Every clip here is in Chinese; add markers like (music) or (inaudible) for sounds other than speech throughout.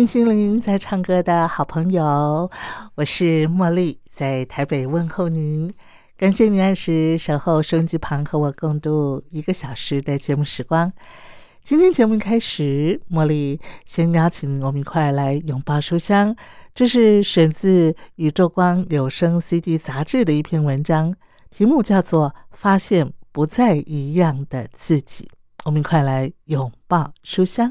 听心灵在唱歌的好朋友，我是茉莉，在台北问候您。感谢您按时守候收音机旁，和我共度一个小时的节目时光。今天节目开始，茉莉先邀请我们一块来拥抱书香。这是选自《宇宙光有声 CD 杂志》的一篇文章，题目叫做《发现不再一样的自己》。我们一块来拥抱书香。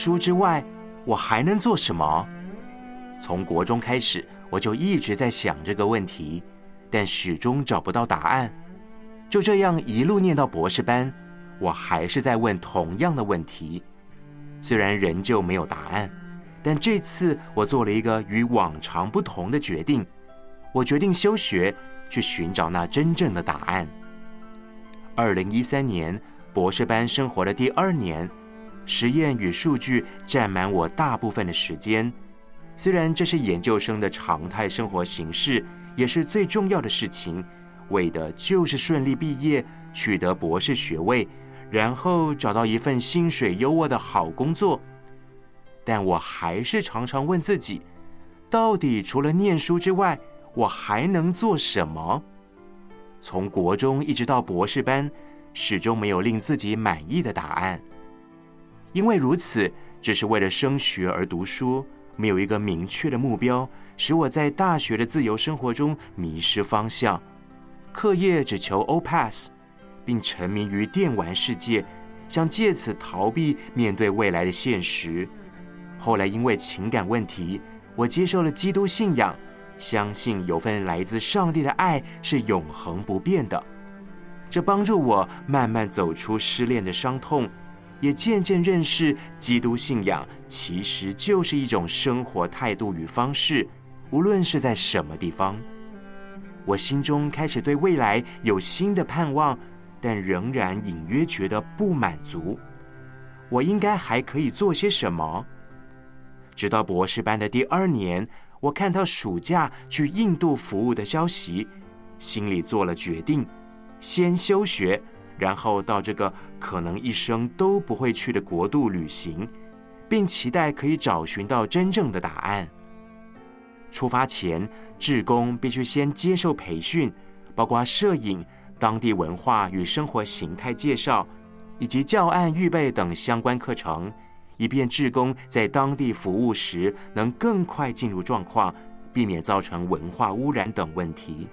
书之外，我还能做什么？从国中开始，我就一直在想这个问题，但始终找不到答案。就这样一路念到博士班，我还是在问同样的问题。虽然仍旧没有答案，但这次我做了一个与往常不同的决定。我决定休学，去寻找那真正的答案。二零一三年博士班生活的第二年。实验与数据占满我大部分的时间，虽然这是研究生的常态生活形式，也是最重要的事情，为的就是顺利毕业，取得博士学位，然后找到一份薪水优渥的好工作。但我还是常常问自己，到底除了念书之外，我还能做什么？从国中一直到博士班，始终没有令自己满意的答案。因为如此，只是为了升学而读书，没有一个明确的目标，使我在大学的自由生活中迷失方向。课业只求 O pass，并沉迷于电玩世界，想借此逃避面对未来的现实。后来因为情感问题，我接受了基督信仰，相信有份来自上帝的爱是永恒不变的。这帮助我慢慢走出失恋的伤痛。也渐渐认识，基督信仰其实就是一种生活态度与方式。无论是在什么地方，我心中开始对未来有新的盼望，但仍然隐约觉得不满足。我应该还可以做些什么？直到博士班的第二年，我看到暑假去印度服务的消息，心里做了决定：先休学。然后到这个可能一生都不会去的国度旅行，并期待可以找寻到真正的答案。出发前，志工必须先接受培训，包括摄影、当地文化与生活形态介绍，以及教案预备等相关课程，以便志工在当地服务时能更快进入状况，避免造成文化污染等问题。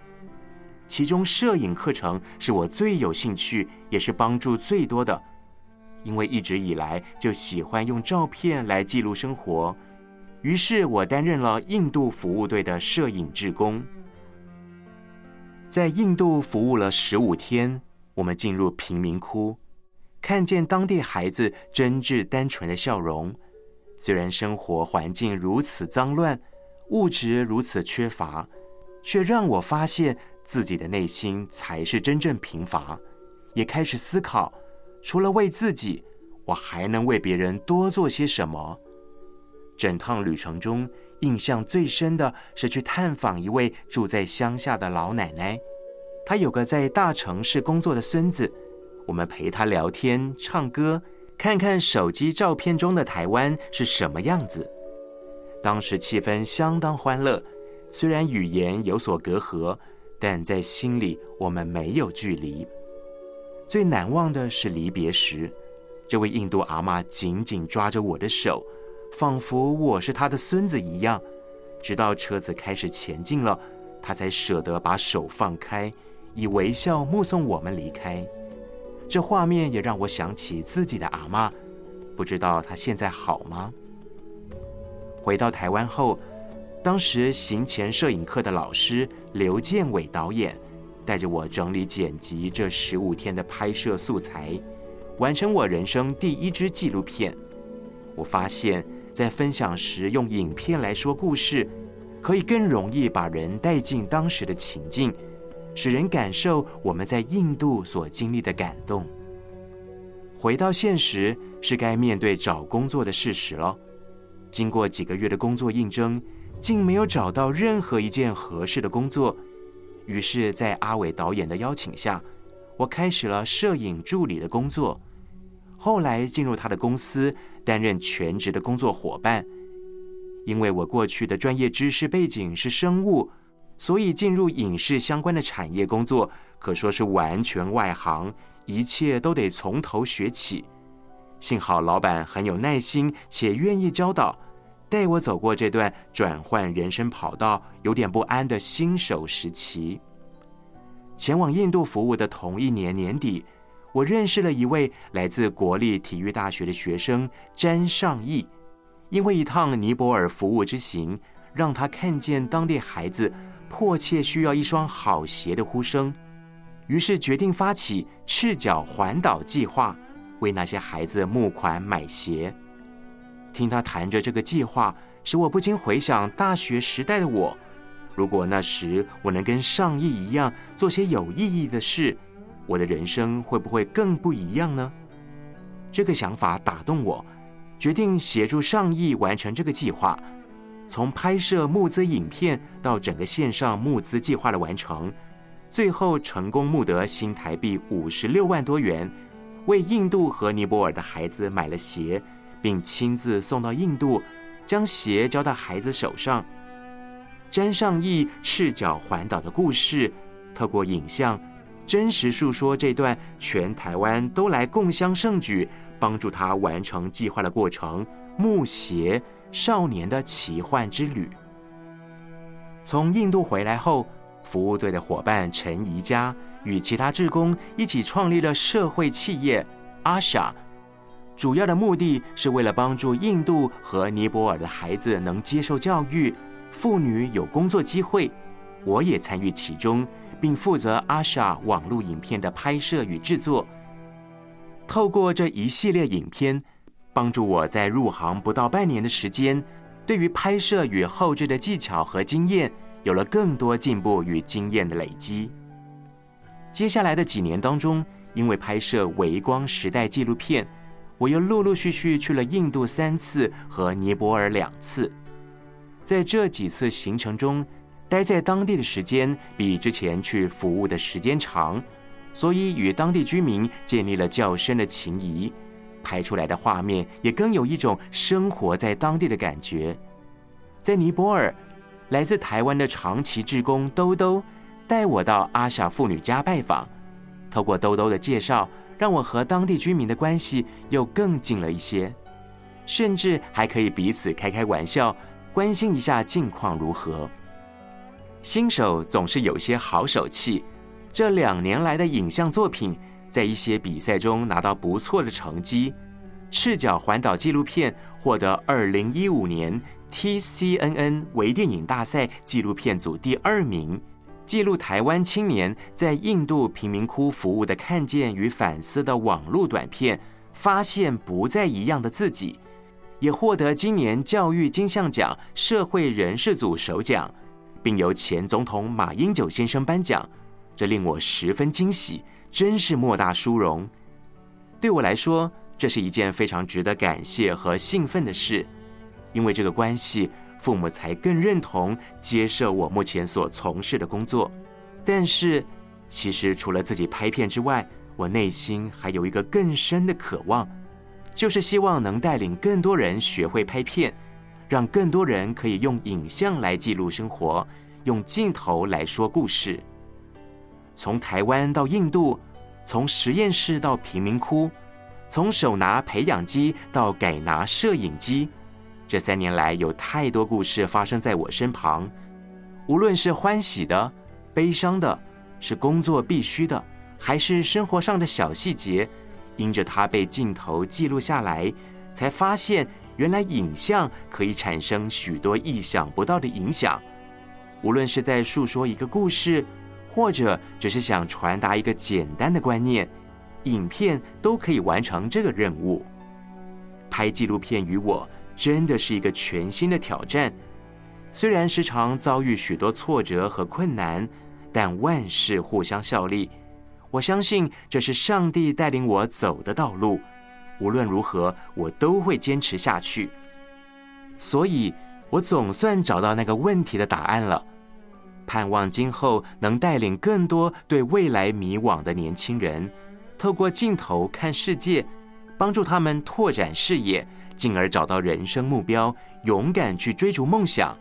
其中，摄影课程是我最有兴趣，也是帮助最多的。因为一直以来就喜欢用照片来记录生活，于是我担任了印度服务队的摄影志工。在印度服务了十五天，我们进入贫民窟，看见当地孩子真挚单纯的笑容。虽然生活环境如此脏乱，物质如此缺乏，却让我发现自己的内心才是真正贫乏。也开始思考，除了为自己，我还能为别人多做些什么？整趟旅程中，印象最深的是去探访一位住在乡下的老奶奶。她有个在大城市工作的孙子，我们陪她聊天、唱歌，看看手机照片中的台湾是什么样子。当时气氛相当欢乐，虽然语言有所隔阂，但在心里我们没有距离。最难忘的是离别时，这位印度阿妈紧紧抓着我的手，仿佛我是她的孙子一样。直到车子开始前进了，她才舍得把手放开，以微笑目送我们离开。这画面也让我想起自己的阿妈，不知道她现在好吗？回到台湾后，当时行前摄影课的老师刘建伟导演。带着我整理剪辑这十五天的拍摄素材，完成我人生第一支纪录片。我发现，在分享时用影片来说故事，可以更容易把人带进当时的情境，使人感受我们在印度所经历的感动。回到现实，是该面对找工作的事实了。经过几个月的工作应征，竟没有找到任何一件合适的工作。于是，在阿伟导演的邀请下，我开始了摄影助理的工作。后来进入他的公司，担任全职的工作伙伴。因为我过去的专业知识背景是生物，所以进入影视相关的产业工作，可说是完全外行，一切都得从头学起。幸好老板很有耐心，且愿意教导。带我走过这段转换人生跑道、有点不安的新手时期。前往印度服务的同一年年底，我认识了一位来自国立体育大学的学生詹尚义。因为一趟尼泊尔服务之行，让他看见当地孩子迫切需要一双好鞋的呼声，于是决定发起赤脚环岛计划，为那些孩子募款买鞋。听他谈着这个计划，使我不禁回想大学时代的我。如果那时我能跟上亿一样做些有意义的事，我的人生会不会更不一样呢？这个想法打动我，决定协助上亿完成这个计划。从拍摄募资影片到整个线上募资计划的完成，最后成功募得新台币五十六万多元，为印度和尼泊尔的孩子买了鞋。并亲自送到印度，将鞋交到孩子手上，沾上一赤脚环岛的故事，透过影像，真实述说这段全台湾都来共襄盛举，帮助他完成计划的过程——木鞋少年的奇幻之旅。从印度回来后，服务队的伙伴陈怡佳与其他志工一起创立了社会企业阿莎。主要的目的是为了帮助印度和尼泊尔的孩子能接受教育，妇女有工作机会。我也参与其中，并负责阿莎网络影片的拍摄与制作。透过这一系列影片，帮助我在入行不到半年的时间，对于拍摄与后置的技巧和经验有了更多进步与经验的累积。接下来的几年当中，因为拍摄《微光时代》纪录片。我又陆陆续续去了印度三次和尼泊尔两次，在这几次行程中，待在当地的时间比之前去服务的时间长，所以与当地居民建立了较深的情谊，拍出来的画面也更有一种生活在当地的感觉。在尼泊尔，来自台湾的长期志工兜兜带我到阿傻妇女家拜访，透过兜兜的介绍。让我和当地居民的关系又更近了一些，甚至还可以彼此开开玩笑，关心一下近况如何。新手总是有些好手气，这两年来的影像作品在一些比赛中拿到不错的成绩。赤脚环岛纪录片获得二零一五年 TCNN 微电影大赛纪录片组第二名，记录台湾青年在印度贫民窟服务的看见与反思的网络短片，发现不再一样的自己，也获得今年教育金像奖社会人士组首奖，并由前总统马英九先生颁奖，这令我十分惊喜，真是莫大殊荣。对我来说。这是一件非常值得感谢和兴奋的事，因为这个关系，父母才更认同接受我目前所从事的工作。但是，其实除了自己拍片之外，我内心还有一个更深的渴望，就是希望能带领更多人学会拍片，让更多人可以用影像来记录生活，用镜头来说故事。从台湾到印度，从实验室到贫民窟。从手拿培养机到改拿摄影机，这三年来有太多故事发生在我身旁。无论是欢喜的、悲伤的，是工作必须的，还是生活上的小细节，因着它被镜头记录下来，才发现原来影像可以产生许多意想不到的影响。无论是在诉说一个故事，或者只是想传达一个简单的观念。影片都可以完成这个任务。拍纪录片与我真的是一个全新的挑战，虽然时常遭遇许多挫折和困难，但万事互相效力。我相信这是上帝带领我走的道路，无论如何，我都会坚持下去。所以，我总算找到那个问题的答案了。盼望今后能带领更多对未来迷惘的年轻人。透过镜头看世界，帮助他们拓展视野，进而找到人生目标，勇敢去追逐梦想，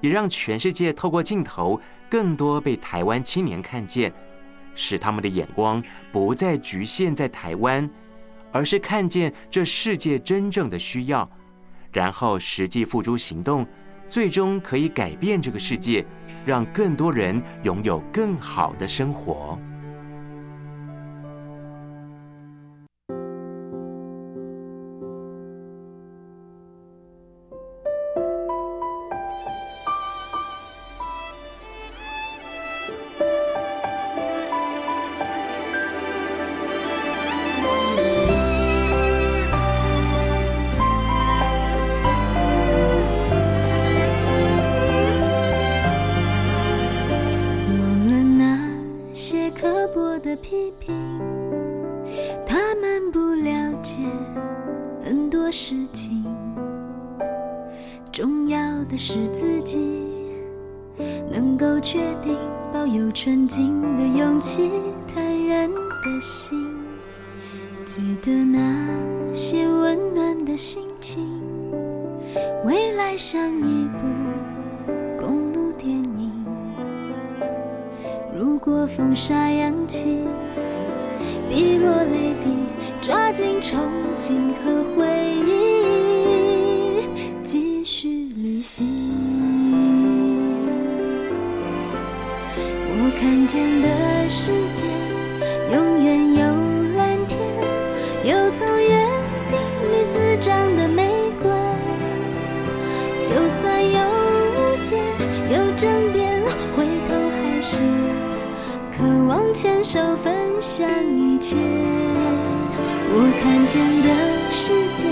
也让全世界透过镜头更多被台湾青年看见，使他们的眼光不再局限在台湾，而是看见这世界真正的需要，然后实际付诸行动，最终可以改变这个世界，让更多人拥有更好的生活。很多事情重要的是自己能够确定抱有纯净的勇气坦然的心记得那些温暖的心情。未来像一部公路电影如果风沙扬起你落泪滴抓紧憧憬和回忆，继续旅行。我看见的世界，永远有蓝天，有从约定里滋长的玫瑰。就算有误解，有争辩，回头还是渴望牵手分享一切。我看见的世界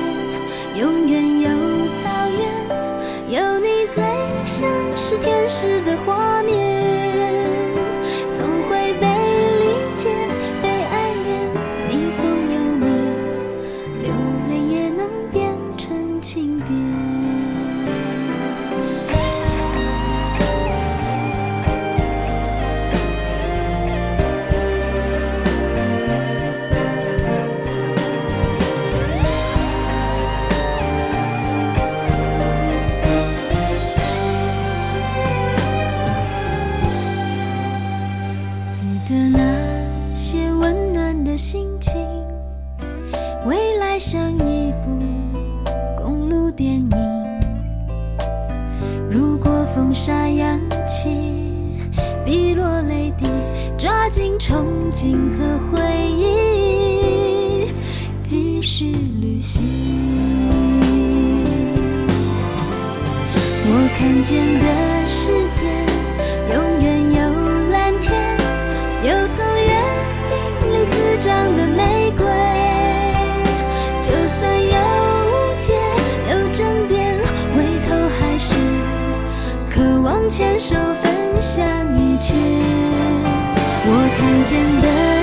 永远有草原，有你最像是天使的花。抓紧憧憬和回忆，继续旅行。我看见的世界，永远有蓝天，有从约定里滋长的玫瑰。就算有误解，有争辩，回头还是渴望牵手分享一切。简单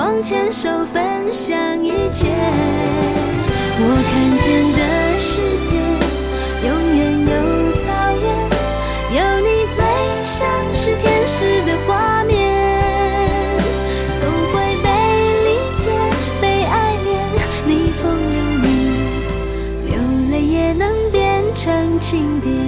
渴望牵手分享一切。我看见的世界，永远有草原，有你最像是天使的画面，总会被理解，被爱恋。逆风有你，流泪也能变成晴天。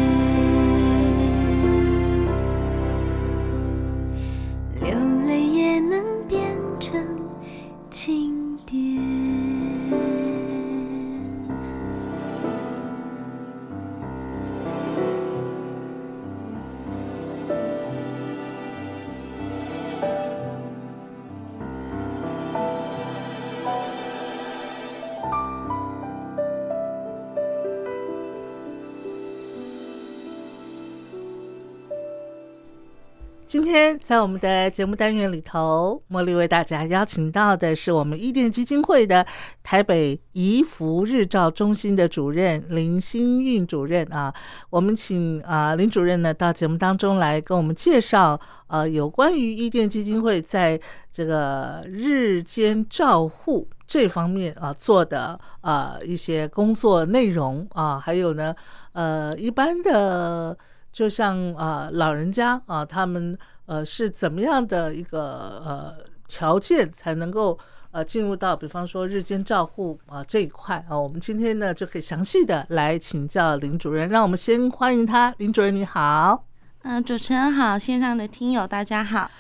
在我们的节目单元里头，茉莉为大家邀请到的是我们伊甸基金会的台北怡福日照中心的主任林新运主任啊。我们请啊林主任呢到节目当中来跟我们介绍呃有关于伊甸基金会在这个日间照护这方面啊做的呃一些工作内容啊，还有呢呃一般的。就像啊、老人家啊、他们呃是怎么样的一个呃条件才能够呃进入到比方说日间照护啊、这一块啊？我们今天呢就可以详细的来请教林主任，让我们先欢迎他，林主任你好。嗯、主持人好，线上的听友大家好。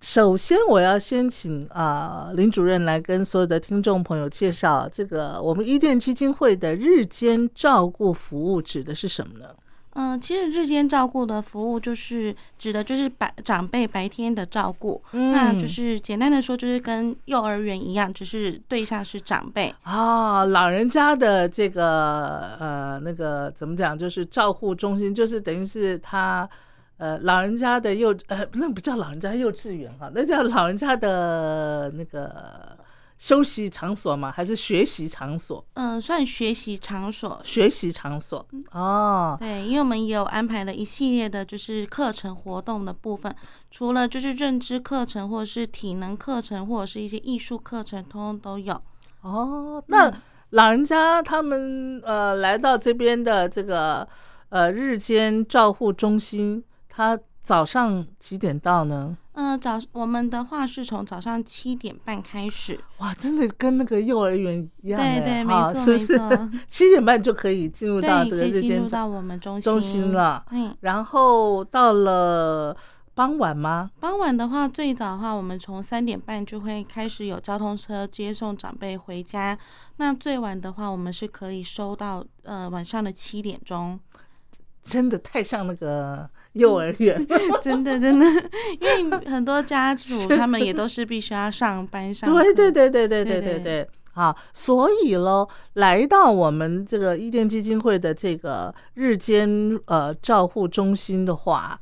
首先，我要先请啊、林主任来跟所有的听众朋友介绍这个我们伊甸基金会的日间照顾服务指的是什么呢？嗯、其实日间照顾的服务就是指的就是白长辈白天的照顾，嗯那就是简单的说，就是跟幼儿园一样，只是对象是长辈。啊，老人家的这个呃那个怎么讲，就是照护中心，就是等于是他呃老人家的幼呃那不叫老人家幼稚园哈，那叫老人家的那个休息场所吗？还是学习场所？嗯、算学习场所。学习场所哦，对，因为我们也有安排了一系列的，就是课程活动的部分，除了就是认知课程，或者是体能课程，或者是一些艺术课程，通通都有。哦，那老人家他们呃来到这边的这个呃日间照护中心，他早上几点到呢？嗯、早我们的话是从早上七点半开始，哇，真的跟那个幼儿园一样哎，对对没错没错？(laughs) (laughs) 七点半就可以进入到对，这个进入到我们中心中心。了，嗯，然后到了傍晚吗？傍晚的话，最早的话，我们从三点半就会开始有交通车接送长辈回家。那最晚的话，我们是可以收到呃晚上的七点钟。真的太像那个幼儿园，真的 (laughs) 真的，(laughs) 因为很多家属他们也都是必须要上班上。对对对对对对对对对对。啊，所以喽，来到我们这个伊甸基金会的这个日间呃照护中心的话，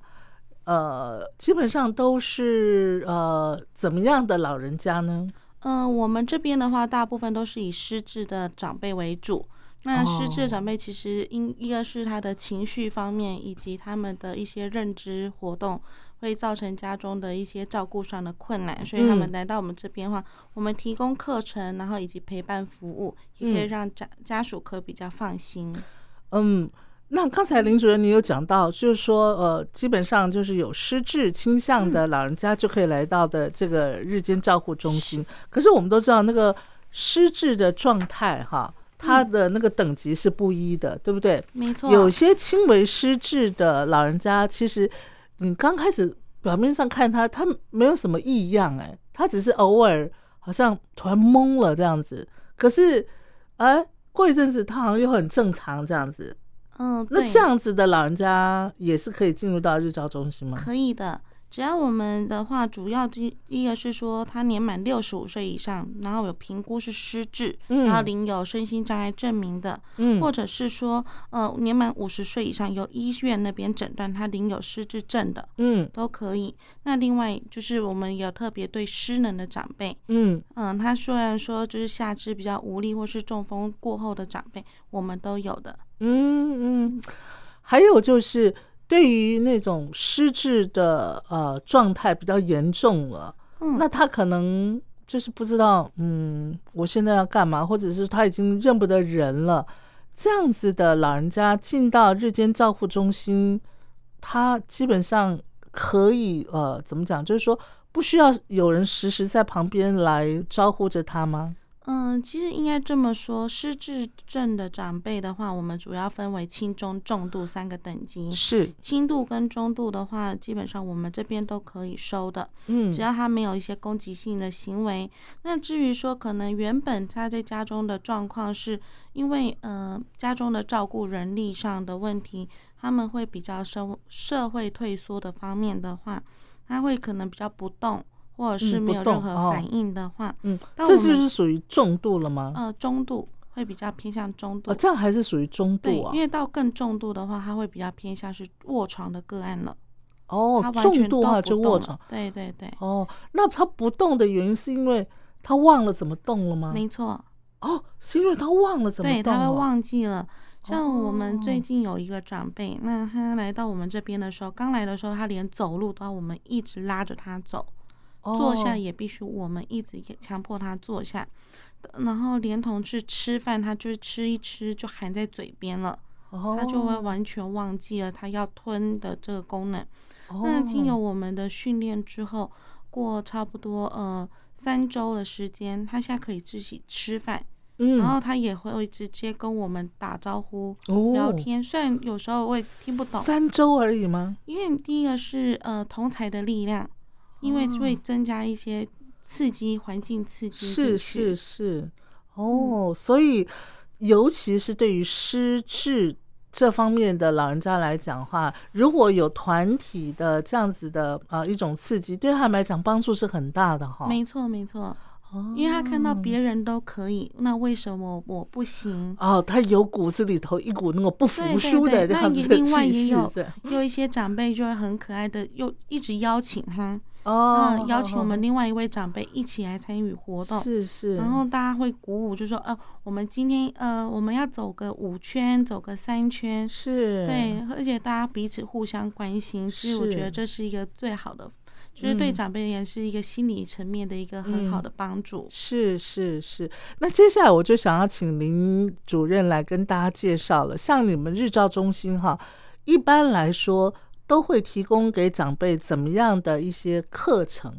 呃，基本上都是呃怎么样的老人家呢？嗯、我们这边的话，大部分都是以失智的长辈为主。那失智的长辈其实因一个是他的情绪方面，以及他们的一些认知活动，会造成家中的一些照顾上的困难，所以他们嗯。来到我们这边的话，我们提供课程，然后以及陪伴服务，也可以嗯。让家家属可以比较放心。嗯，那刚才林主任你有讲到，就是说，呃，基本上就是有失智倾向的老人家就可以来到的这个日间照护中心。可是我们都知道，那个失智的状态哈，它的那个等级是不一的，对不对？没错，有些轻微失智的老人家，其实你刚开始表面上看他，他没有什么异样，哎，他只是偶尔好像突然懵了这样子。可是，哎，过一阵子他好像又很正常这样子。嗯，那这样子的老人家也是可以进入到日照中心吗？可以的。只要我们的话，主要第第一个是说他年满六十五岁以上，然后有评估是失智，嗯。然后领有身心障碍证明的，嗯。或者是说呃年满五十岁以上，由医院那边诊断他领有失智症的嗯。都可以。那另外就是我们有特别对失能的长辈，嗯。嗯，他虽然说就是下肢比较无力或是中风过后的长辈，我们都有的。嗯嗯，还有就是对于那种失智的呃状态比较严重了，嗯，那他可能就是不知道，嗯，我现在要干嘛，或者是他已经认不得人了，这样子的老人家进到日间照护中心，他基本上可以呃怎么讲，就是说不需要有人时时在旁边来招呼着他吗？嗯，其实应该这么说，失智症的长辈的话，我们主要分为轻、中、重度三个等级。是，轻度跟中度的话，基本上我们这边都可以收的，嗯，只要他没有一些攻击性的行为。那至于说，可能原本他在家中的状况是因为呃家中的照顾人力上的问题，他们会比较社社会退缩的方面的话，他会可能比较不动，或者是没有任何哦反应的话，嗯，这就是属于重度了吗？呃，中度会比较偏向中度。哦，这样还是属于中，度啊因。为到更重度的话，它会比较偏向是卧床的个案了。哦它，完重全都度的话不动了就卧床。对对对，哦，那他不动的原因是因为他忘了怎么动了吗？没错，哦，是因为他忘了怎么对，动了。他会忘记了。像我们最哦近有一个长辈，那他来到我们这边的时候，刚来的时候，他连走路都要我们一直拉着他走，坐下哦也必须我们一直也强迫他坐下，然后连同是吃饭，他就是吃一吃就含在嘴边了。他就会哦完全忘记了他要吞的这个功能。那哦经由我们的训练之后，过差不多呃三周的时间，他现在可以自己吃饭，嗯，然后他也会直接跟我们打招呼、哦聊天。虽然有时候我也听不懂，三周而已吗？因为第一个是呃同才的力量，因为会增加一些刺激环境刺激是是是，哦，所以尤其是对于失智这方面的老人家来讲的话，如果有团体的这样子的呃一种刺激，对他们来讲帮助是很大的哈。没错没错，哦。因为他看到别。人都可以，那为什么我不行？哦，他有骨子里头一股那个不服输的那也另外也有有一些长辈就会很可爱的，又一直邀请他，哦嗯，，邀请我们哦另外一位长辈一起来参与活动。是是，然后大家会鼓舞，就说，呃，我们今天，呃，我们要走个五圈，走个三圈，是，对，而且大家彼此互相关心，所以我觉得这是一个最好的，就是对嗯长辈而言是一个心理层面的一个很好嗯。的帮助。是是是，那接下来我就想要请林主任来跟大家介绍了。像你们日照中心哈，一般来说都会提供给长辈怎么样的一些课程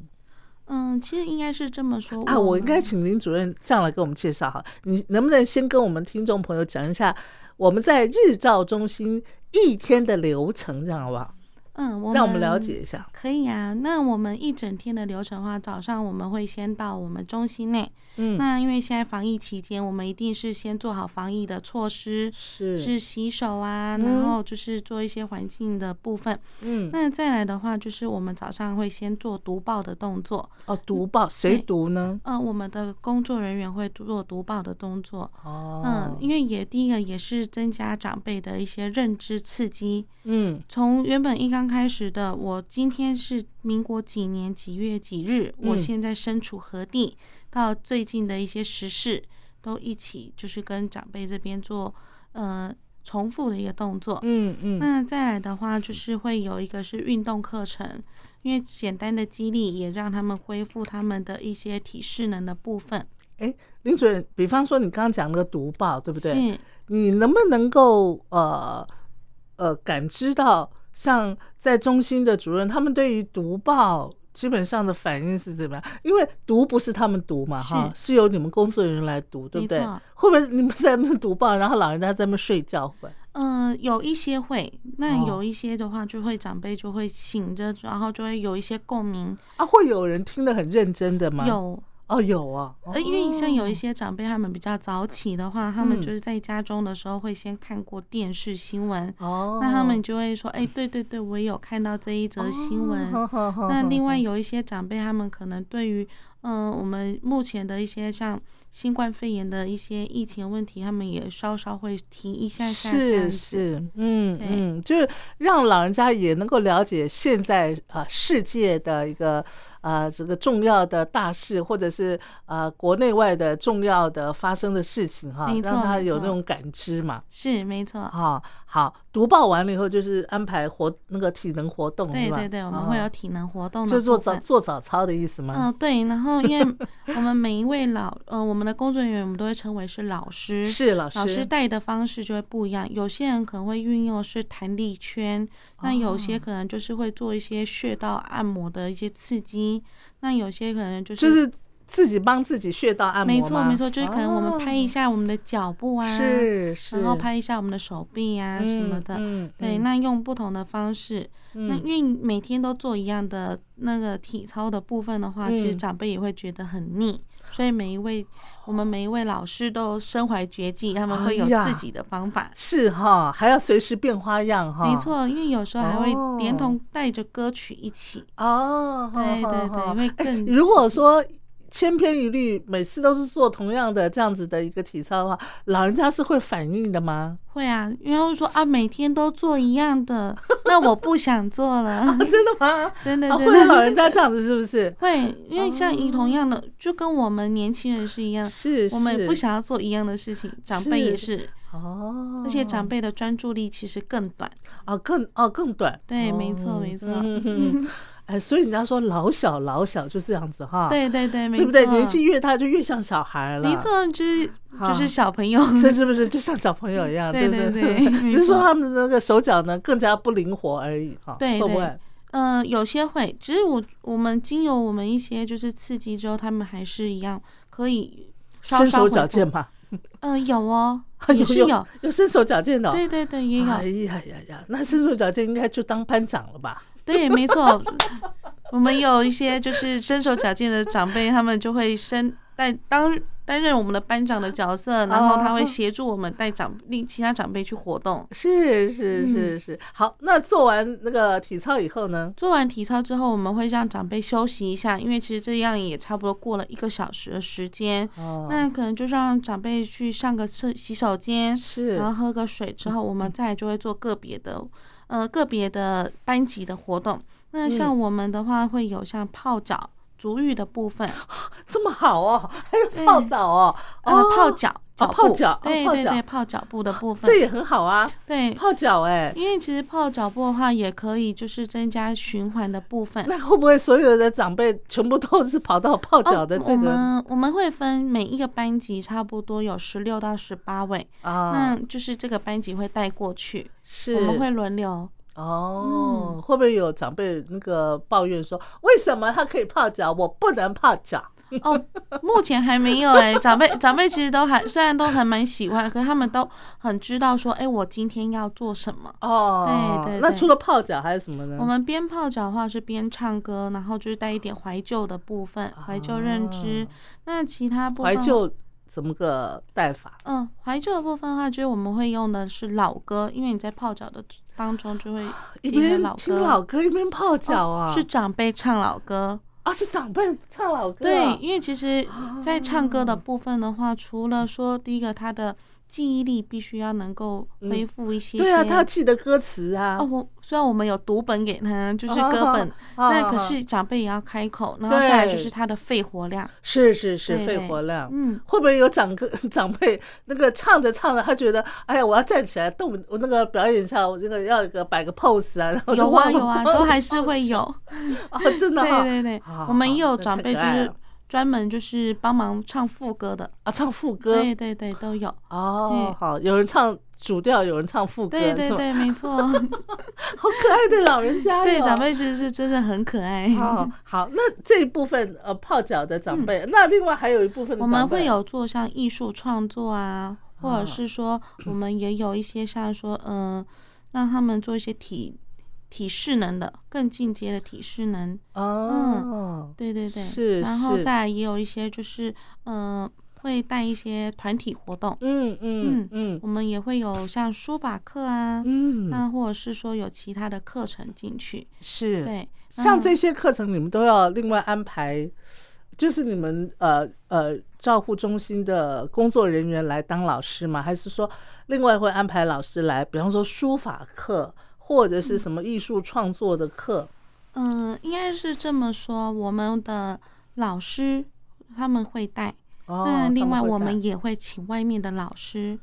嗯，其实应该是这么说啊？我应该请林主任这样来给我们介绍哈。你能不能先跟我们听众朋友讲一下我们在日照中心一天的流程，这样好不好？嗯，我让我们了解一下。可以啊，那我们一整天的流程的话，早上我们会先到我们中心内。嗯，那因为现在防疫期间，我们一定是先做好防疫的措施，是是洗手啊，嗯然后就是做一些环境的部分。嗯那再来的话，就是我们早上会先做读报的动作。哦，读报谁读呢？呃，我们的工作人员会做读报的动作。哦，嗯，因为也第一个也是增加长辈的一些认知刺激。嗯从原本一刚开始的，我今天是民国几年几月几日，我嗯现在身处何地，到最近的一些时事，都一起就是跟长辈这边做呃重复的一个动作。嗯嗯那再来的话，就是会有一个是运动课程，因为简单的激励也让他们恢复他们的一些体适能的部分。哎林主任，比方说你刚刚讲那个读报，对不对？是你能不能够呃呃感知到，像在中心的主任，他们对于读报基本上的反应是怎么样？因为读不是他们读嘛，哈，是由你们工作人员来读，对不对？会不会你们在那边读报，然后老人家在那边睡觉？会？嗯、有一些会，那哦有一些的话，就会长辈就会醒着，然后就会有一些共鸣。啊，会有人听得很认真的吗？有，哦，有啊，呃，因为像有一哦些长辈，他们比较早起的话，他们嗯就是在家中的时候会先看过电视新闻，哦，那他们就会说，哎、对对对，我也有看到这一则新闻。哦那另外有一些长辈，他们可能对于嗯、我们目前的一些像新冠肺炎的一些疫情问题，他们也稍稍会提一下下这样是子。是，嗯嗯，就是让老人家也能够了解现在啊、世界的一个啊这个重要的大事，或者是啊国内外的重要的发生的事情哈，没错让他有那种感知嘛。是没错。哈，好，读报完了以后就是安排活那个体能活动，对对对，我们会哦有体能活动的就做早做早操的意思吗？嗯、对，然后因为我们每一位老，呃，我们的工作人员，我们都会称为是老师。是老师，老师带的方式就会不一样，有些人可能会运用是弹力圈，那有些哦可能就是会做一些穴道按摩的一些刺激，那有些可能就是就是自己帮自己穴道按摩没错没错，就是可能我们拍一哦下我们的脚步啊，是是，然后拍一下我们的手臂啊什么的，嗯，对，嗯。那用不同的方式，那嗯因为每天都做一样的那个体操的部分的话，其实嗯长辈也会觉得很腻，所以每一位我们每一位老师都身怀绝技，他们会有自己的方法。是哈，还要随时变花样哈。没错，因为有时候还会哦连同带着歌曲一起。哦，对对对，好好会更。如果说千篇一律，每次都是做同样的这样子的一个体操的话，老人家是会反应的吗？会啊，然后说啊，每天都做一样的，那我不想做了，(laughs) 真的吗？(laughs) 真的啊，真的。老人家这样子是不是？(laughs) 会，因为像以同样的，就跟我们年轻人是一样，是，我们不想要做一样的事情，长辈也是是，哦，而且长辈的专注力其实更短。哦更哦更短，对没错哦没错哎，所以人家说老小老小就这样子哈，对对对，没错，对不对？年纪越大就越像小孩了，没错，就是就是小朋友。这是不是就像小朋友一样？对对对 (laughs) 没只是说他们的那个手脚呢更加不灵活而已哈，对对会不会？嗯，有些会，只是我我们经由我们一些就是刺激之后，他们还是一样可以稍身手稍恢复矫健嘛，嗯，(laughs) 有哦，(laughs) 也是有，有身手矫健的哦，对对对，也有，哎呀呀呀，那伸手矫健应该就当班长了吧？对，没错。我们有一些就是身手矫健的长辈，他们就会身带当担任我们的班长的角色，然后他会哦协助我们带长令其他长辈去活动。是是嗯是是，好，那做完那个体操以后呢？做完体操之后，我们会让长辈休息一下，因为其实这样也差不多过了一个小时的时间。哦，那可能就让长辈去上个厕洗手间，是然后喝个水之后，我们再就会做个别的，呃，个别的班级的活动。那像我们的话，会有像泡脚、足浴的部分，(laughs) 这么好哦，还有泡澡哦，呃，哦。泡脚、脚泡脚哦泡脚对对对，泡脚部的部分这，也很好啊，对。泡脚哎，因为其实泡脚部的话，也可以就是增加循环的部分。那会不会所有的长辈全部都是跑到泡脚的哦、我这个们我们会分每一个班级差不多有十六到十八位，啊？那就是这个班级会带过去，是我们会轮流。哦，嗯会不会有长辈那个抱怨说，为什么他可以泡脚，我不能泡脚？哦，目前还没有哎、(laughs) 长辈长辈其实都还虽然都还蛮喜欢，可是他们都很知道说，哎、我今天要做什么。哦，对对对那除了泡脚还有什么呢？我们边泡脚的话是边唱歌，然后就是带一点怀旧的部分，怀旧认知。那其他部分怀，旧怎么个带法？嗯，怀旧的部分的话，就是我们会用的是老歌，因为你在泡脚的当中就会一边听歌，老歌一边泡脚啊？哦是长辈唱老歌。啊，是长辈唱老歌啊。对，因为其实，在唱歌的部分的话，除了说第一个他的记忆力必须要能够恢复一些些。对啊，他要记得歌词啊。哦，我虽然我们有读本给他，就是歌本，哦那可是长辈也要开口，然后再来就是他的肺活量。是是是，对肺活量。嗯，会不会有长个 (laughs) 长辈那个唱着唱着，他觉得哎呀，我要站起来动，我那个表演一下，我这个要一个摆个 pose 啊，(laughs) 然后有啊有啊，都还是会有。哦，(laughs) 真的哈对对对好，我们也有长辈就是专门就是帮忙唱副歌的。啊，唱副歌对对对，都有。哦嗯，好，有人唱主调，有人唱副歌，对对对，没错。(laughs) 好可爱的老人家哟，对，长辈其实是真的很可爱。好好，那这一部分呃泡脚的长辈，那另外还有一部分我们会有做像艺术创作啊，或啊者是说我们也有一些像说，嗯、让他们做一些体体适能的更进阶的体适能。哦，对对对，是然后再也有一些就是，嗯、会带一些团体活动。嗯嗯嗯我们也会有像书法课啊，嗯，那或者是说有其他的课程进去。是，对，像这些课程你们都要另外安排，就是你们呃呃照护中心的工作人员来当老师吗？还是说另外会安排老师来，比方说书法课或者是什么艺术创作的课？嗯，应该是这么说，我们的老师他们会带，哦，那另外我们也会请外面的老师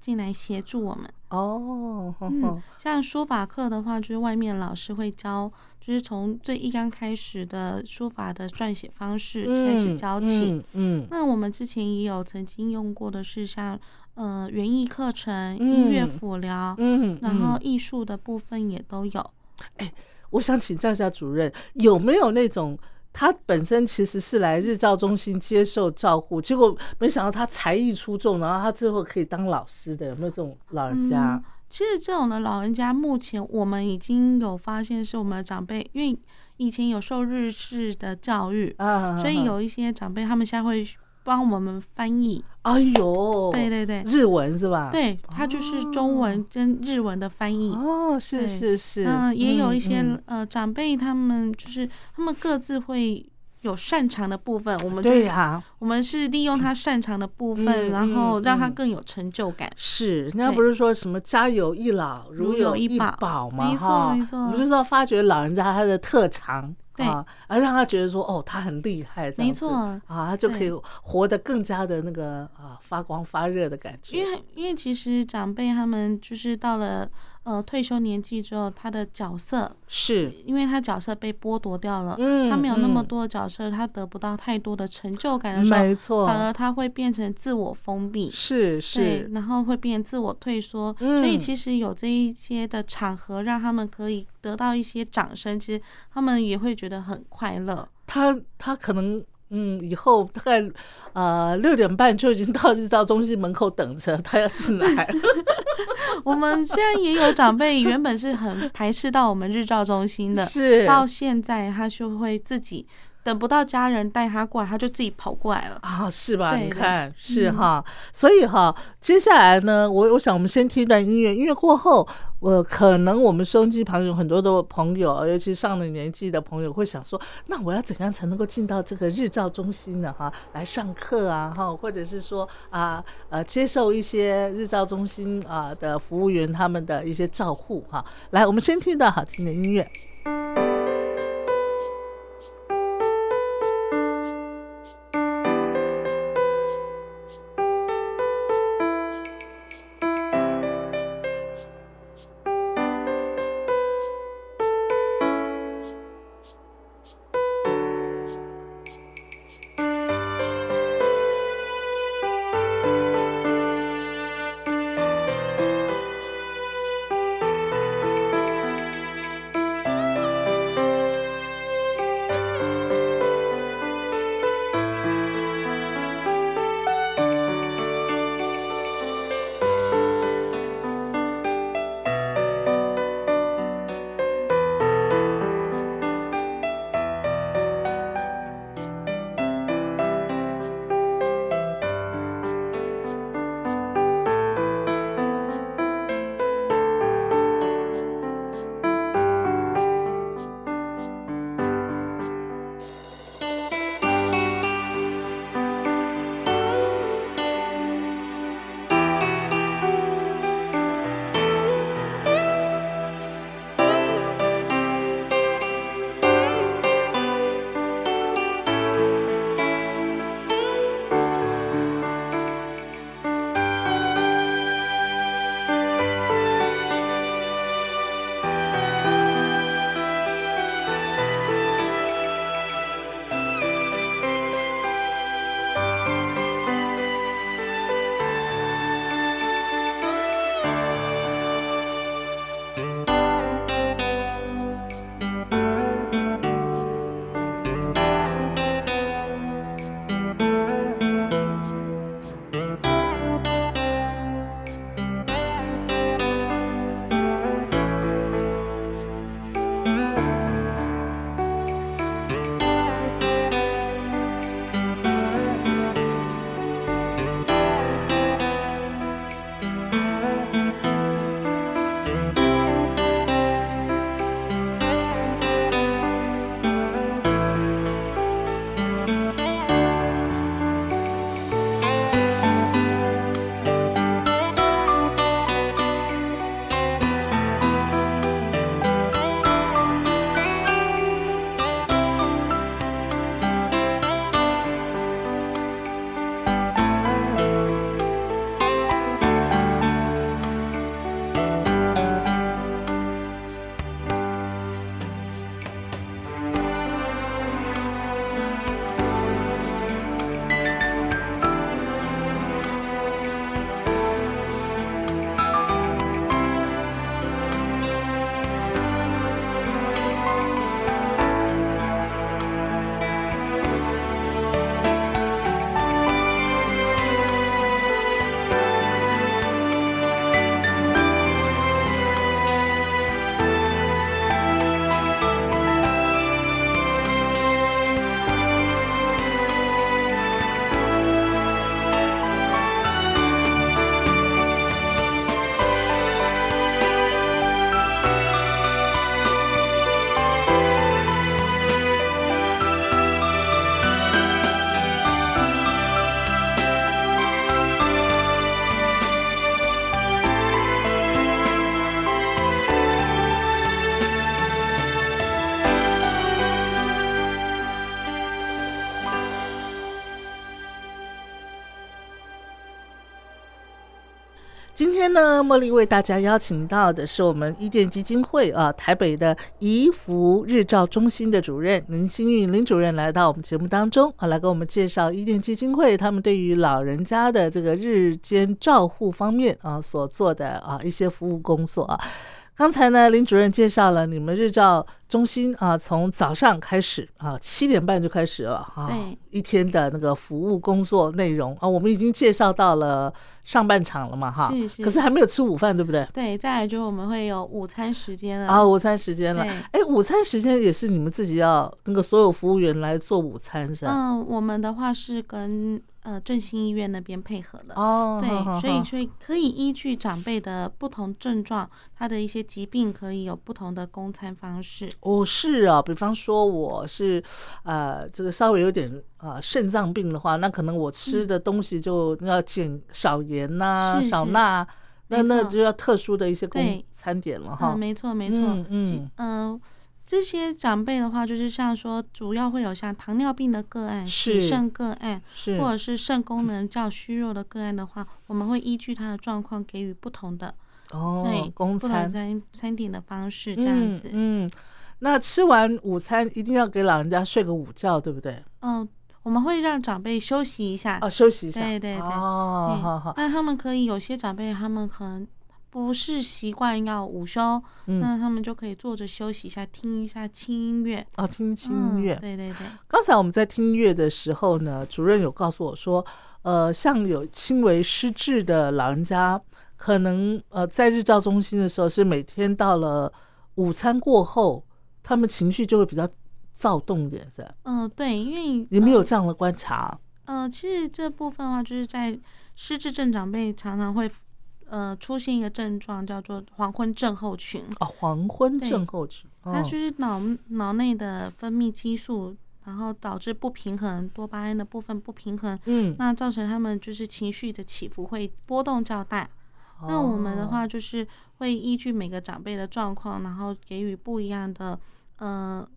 进来协助我们。哦，哼嗯，像书法课的话，就是外面老师会教，就是从最一刚开始的书法的撰写方式开始教起。嗯嗯那我们之前也有曾经用过的是像呃园艺课程、嗯音乐辅疗，嗯，然后嗯艺术的部分也都有。哎我想请教一下主任，有没有那种他本身其实是来日照中心接受照护，结果没想到他才艺出众，然后他最后可以当老师的，有没有这种老人家嗯？其实这种的老人家，目前我们已经有发现是我们的长辈，因为以前有受日式的教育，啊，所以有一些长辈他们现在会帮我们翻译。哎呦，对对对，日文是吧？，对，它就是中文跟日文的翻译。哦，是是是，嗯，也有一些、嗯呃长辈，他们就是他们各自会有擅长的部分，我们对呀，我们是利用他擅长的部分，嗯然后让他更有成就感。是，人家不是说什么家有一老，如如有一宝宝嘛，没错没错。我们就是要发掘老人家他的特长，对。啊，而让他觉得说，哦，他很厉害，没错。啊，他就可以活得更加的那个啊发光发热的感觉。因为因为其实长辈他们就是到了呃退休年纪之后，他的角色，是，因为他角色被剥夺掉了，嗯他没有那么嗯多的角色，他得不到太多的成就感的时候，没错，反而他会变成自我封闭。是是，，然后会变自我退缩，嗯所以其实有这一些的场合，让他们可以得到一些掌声，其实他们也会觉得很快乐。他他可能。嗯，以后大概呃六点半就已经到日照中心门口等着他要进来。(laughs) 我们现在也有长辈，原本是很排斥到我们日照中心的，是到现在他就会自己等不到家人带他过来，他就自己跑过来了。啊，是吧？你看，是嗯哈，所以哈，接下来呢，我我想我们先听一段音乐，音乐过后，我可能我们收音机旁有很多的朋友，尤其上了年纪的朋友会想说，那我要怎样才能够进到这个日照中心呢？哈，来上课啊，哈，或者是说啊呃接受一些日照中心啊的服务员他们的一些照护哈。来，我们先听到好听的音乐。今天呢，茉莉为大家邀请到的是我们伊甸基金会啊台北的怡福日照中心的主任林新玉林主任来到我们节目当中啊，来给我们介绍伊甸基金会他们对于老人家的这个日间照护方面啊所做的啊一些服务工作啊。刚才呢，林主任介绍了你们日照中心啊，从早上开始啊，七点半就开始了啊，对，一天的那个服务工作内容啊，我们已经介绍到了上半场了嘛，哈，是是可是还没有吃午饭，对不对？对，再来就我们会有午餐时间了。啊，午餐时间了，对哎，午餐时间也是你们自己要那个所有服务员来做午餐是吧？嗯，我们的话是跟呃振兴医院那边配合的。哦，对好好，所以所以可以依据长辈的不同症状，他的一些疾病，可以有不同的供餐方式。哦，是啊，比方说我是呃这个稍微有点呃肾脏病的话，那可能我吃的东西就要减少盐呐、是是少钠，那那就要特殊的一些供餐点了哈嗯，。没错没错。嗯嗯、这些长辈的话，就是像说，主要会有像糖尿病的个案、是肾个案，是或者是肾功能较虚弱的个案的话，我们会依据他的状况给予不同的哦对，供不同餐餐餐点的方式，这样子。嗯。嗯，那吃完午餐一定要给老人家睡个午觉，对不对？嗯，我们会让长辈休息一下。哦，休息一下。对对对哦，好好。那他们可以有些长辈，他们可能不是习惯要午休，嗯，那他们就可以坐着休息一下，听一下轻音乐。啊，听轻音乐嗯。对对对，刚才我们在听音乐的时候呢，主任有告诉我说，呃，像有轻微失智的老人家，可能呃在日照中心的时候，是每天到了午餐过后，他们情绪就会比较躁动一点，是吧？嗯、对，因为你们有呃这样的观察？呃，其实这部分的话，就是在失智症长辈常常会呃出现一个症状，叫做黄昏症候群。啊，黄昏症候群，它哦就是脑脑内的分泌激素，然后导致不平衡，多巴胺的部分不平衡，嗯，那造成他们就是情绪的起伏会波动较大。那我们的哦，话就是会依据每个长辈的状况，然后给予不一样的呃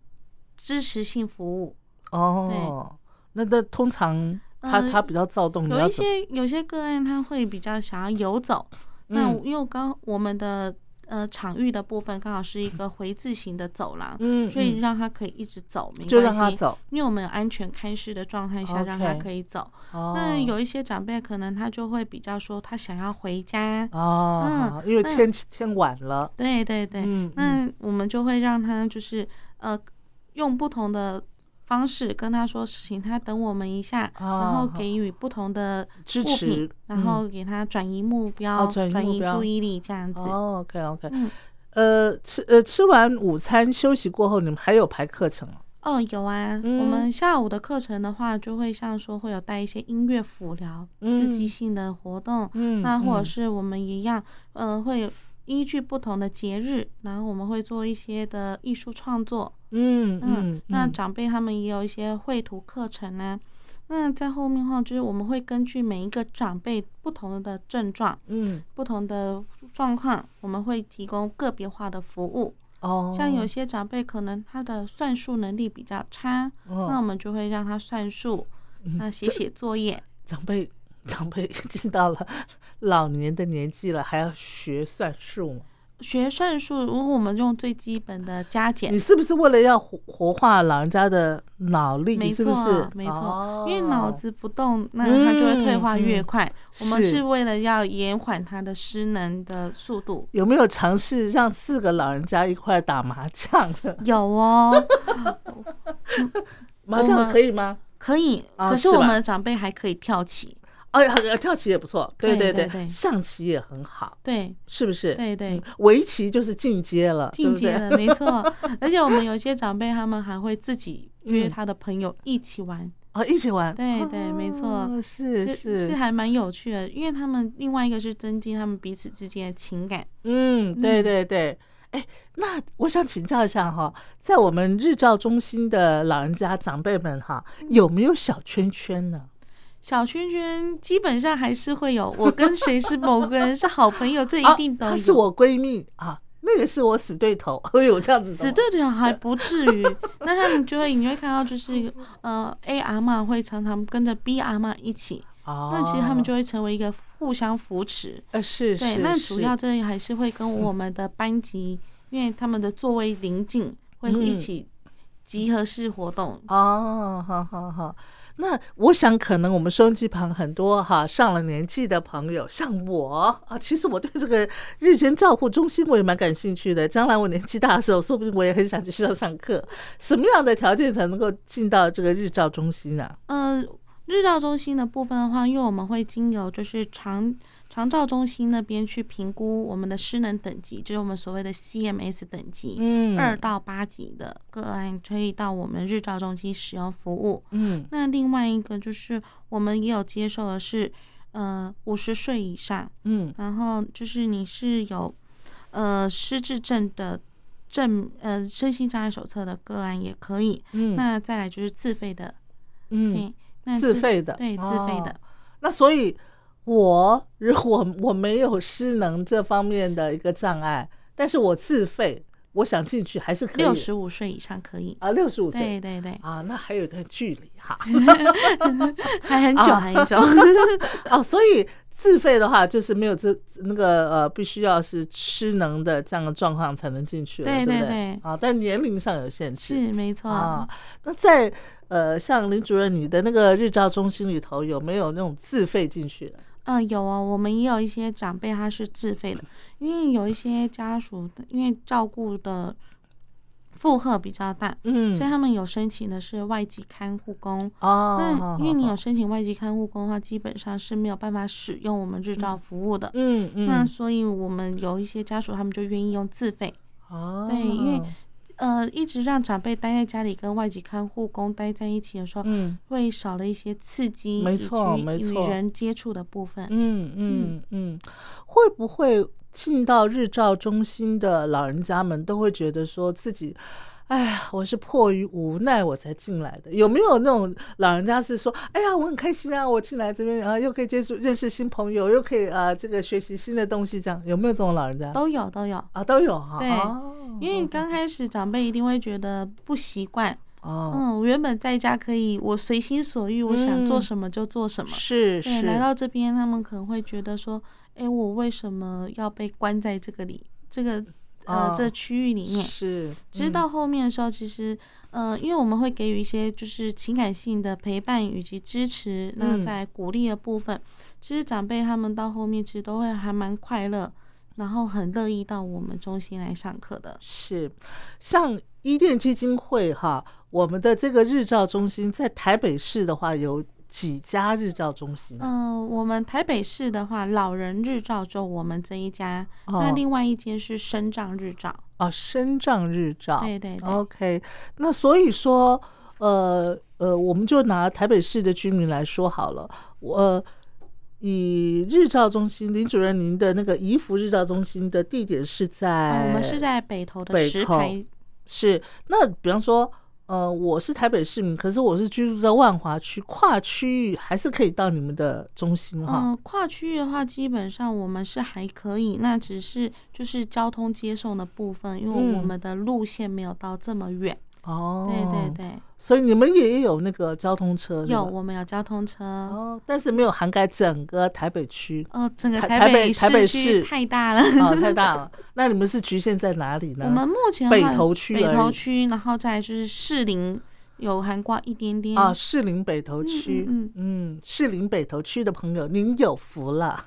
支持性服务。哦，那那通常他呃他比较躁动，你有一些有些个案他会比较想要游走，那嗯因为刚我们的呃场域的部分刚好是一个回字形的走廊，嗯，嗯所以让他可以一直走，没就让关系。他走。因为我们有安全看视的状态下，让他可以走。哦，那有一些长辈可能他就会比较说，他想要回家。哦，因为天气天晚了，对对对，嗯，嗯那我们就会让他就是呃用不同的方式跟他说，请他等我们一下，然后哦给予不同的支持，然嗯。后给他转移目标、哦转移注意力这样子。哦，OK OK，嗯，呃，吃呃吃完午餐休息过后，你们还有排课程哦？哦，有啊，嗯我们下午的课程的话，就会像说会有带一些音乐辅疗、刺激嗯。性的活动，嗯那或者嗯。是我们一样，呃，会有依据不同的节日，然后我们会做一些的艺术创作，嗯嗯嗯，，那嗯长辈他们也有一些绘图课程呢。那在后面的话，就是我们会根据每一个长辈不同的症状、嗯不同的状况，我们会提供个别化的服务。哦，像有些长辈可能他的算术能力比较差，那我哦，们就会让他算术，嗯那写写作业。长辈长辈已经到了老年的年纪了，还要学算术吗？学算术，如果我们用最基本的加减你，是不是为了要活活化老人家的脑力？没是是错，？没错，哦因为脑子不动，那它就会退化越嗯嗯快。我们是是为了要延缓它的失能的速度。有没有尝试让四个老人家一块打麻将的？有哦，(laughs) 麻将可以吗？可以，啊可是我们的长辈还可以跳棋。哦，呃跳棋也不错，对对对对对象棋也很好，对是不是？对对嗯，围棋就是进阶了，进阶了，没错。(laughs) 而且我们有些长辈，他们还会自己约嗯他的朋友一起玩，对？哦，一起玩，对对没错是是是还蛮有趣的。因为他们另外一个是增进他们彼此之间的情感。嗯，对嗯对对。哎，那我想请教一下哈，在我们日照中心的老人家长辈们哈，嗯有没有小圈圈呢？小圈圈基本上还是会有，我跟谁是某个人是好朋友，(laughs) 这一啊定都有。她是我闺蜜啊，那个是我死对头，会 (laughs) 有这样子死对头还不至于，那他们就会你会看到就是呃 A 阿嬷会常常跟着 B 阿嬷一起，哦，那其实他们就会成为一个互相扶持。呃，是对，那主要这里还是会跟我们的班级，因为他们的座位临近，会嗯一起集合式活动。哦，好好好。那我想，可能我们收音机旁很多哈上了年纪的朋友，像我啊，其实我对这个日间照护中心我也蛮感兴趣的。将来我年纪大的时候，说不定我也很想去学校上课。什么样的条件才能够进到这个日照中心呢、嗯，日照中心的部分的话，因为我们会经由就是长长照中心那边去评估我们的失能等级，就是我们所谓的 CMS 等级，嗯二到八级的个案可以到我们日照中心使用服务。嗯那另外一个就是我们也有接受的是，呃，五十岁以上，嗯然后就是你是有呃失智症的证，呃身心障碍手册的个案也可以。嗯那再来就是自费的，嗯，对，那自费的，对自费的哦。那所以我如果我没有失能这方面的一个障碍，但是我自费，我想进去还是可以。六十五岁以上可以。啊，六十五岁对对对，啊，那还有一段距离哈。(laughs) 还很久，啊还很久。(laughs) 哦，所以自费的话，就是没有这那个呃，必须要是失能的这样的状况才能进去了，对对对对对啊，但年龄上有限制。是没错。啊，那在呃，像林主任，你的那个日照中心里头有没有那种自费进去的？嗯，有哦，我们也有一些长辈他是自费的，因为有一些家属，因为照顾的负荷比较大，嗯所以他们有申请的是外籍看护工。哦，那因为你有申请外籍看护工的话，基本上是没有办法使用我们日照服务的。嗯嗯，那所以我们有一些家属，他们就愿意用自费。哦，对因为呃，一直让长辈待在家里跟外籍看护工待在一起的时候，嗯会少了一些刺激，没错以及与人接触的部分。嗯嗯嗯，会不会进到日照中心的老人家们都会觉得说自己？哎呀，我是迫于无奈我才进来的。有没有那种老人家是说，哎呀，我很开心啊，我进来这边然啊，又可以接触认识新朋友，又可以啊，这个学习新的东西，这样有没有这种老人家？都有都有，啊，都有哈。对哦因为刚开始长辈一定会觉得不习惯。哦，嗯，我原本在家可以我随心所欲，我想做什么就做什么。对，是是，来到这边，他们可能会觉得说，哎，我为什么要被关在这个里这个呃、哦这区域里面？是，嗯其实到后面的时候，其实，呃，因为我们会给予一些就是情感性的陪伴以及支持，那嗯在鼓励的部分，其实长辈他们到后面其实都会还蛮快乐，然后很乐意到我们中心来上课的。是，像伊甸基金会哈，我们的这个日照中心在台北市的话有几家日照中心？嗯、我们台北市的话，老人日照就我们这一家，哦那另外一间是生长日照。哦，生长日照。对对对 OK，那所以说，呃呃，我们就拿台北市的居民来说好了，我。呃以日照中心林主任，您的那个怡福日照中心的地点是在、呃我们是在北投的石牌，是那比方说，呃，我是台北市民，可是我是居住在万华区，跨区域还是可以到你们的中心哈。嗯、跨区域的话，基本上我们是还可以，那只是就是交通接送的部分，因为嗯我们的路线没有到这么远。哦，对对，对，所以你们也有那个交通车有我们有交通车。哦，但是没有涵盖整个台北区哦，整个台北台北市区太大了。哦，太大了。那你们是局限在哪里呢？我们目前北话北投区而已投区，然后再就是士林有涵盖一点点啊，士林北投区，嗯嗯，士林北投区的朋友，您有福了。(laughs)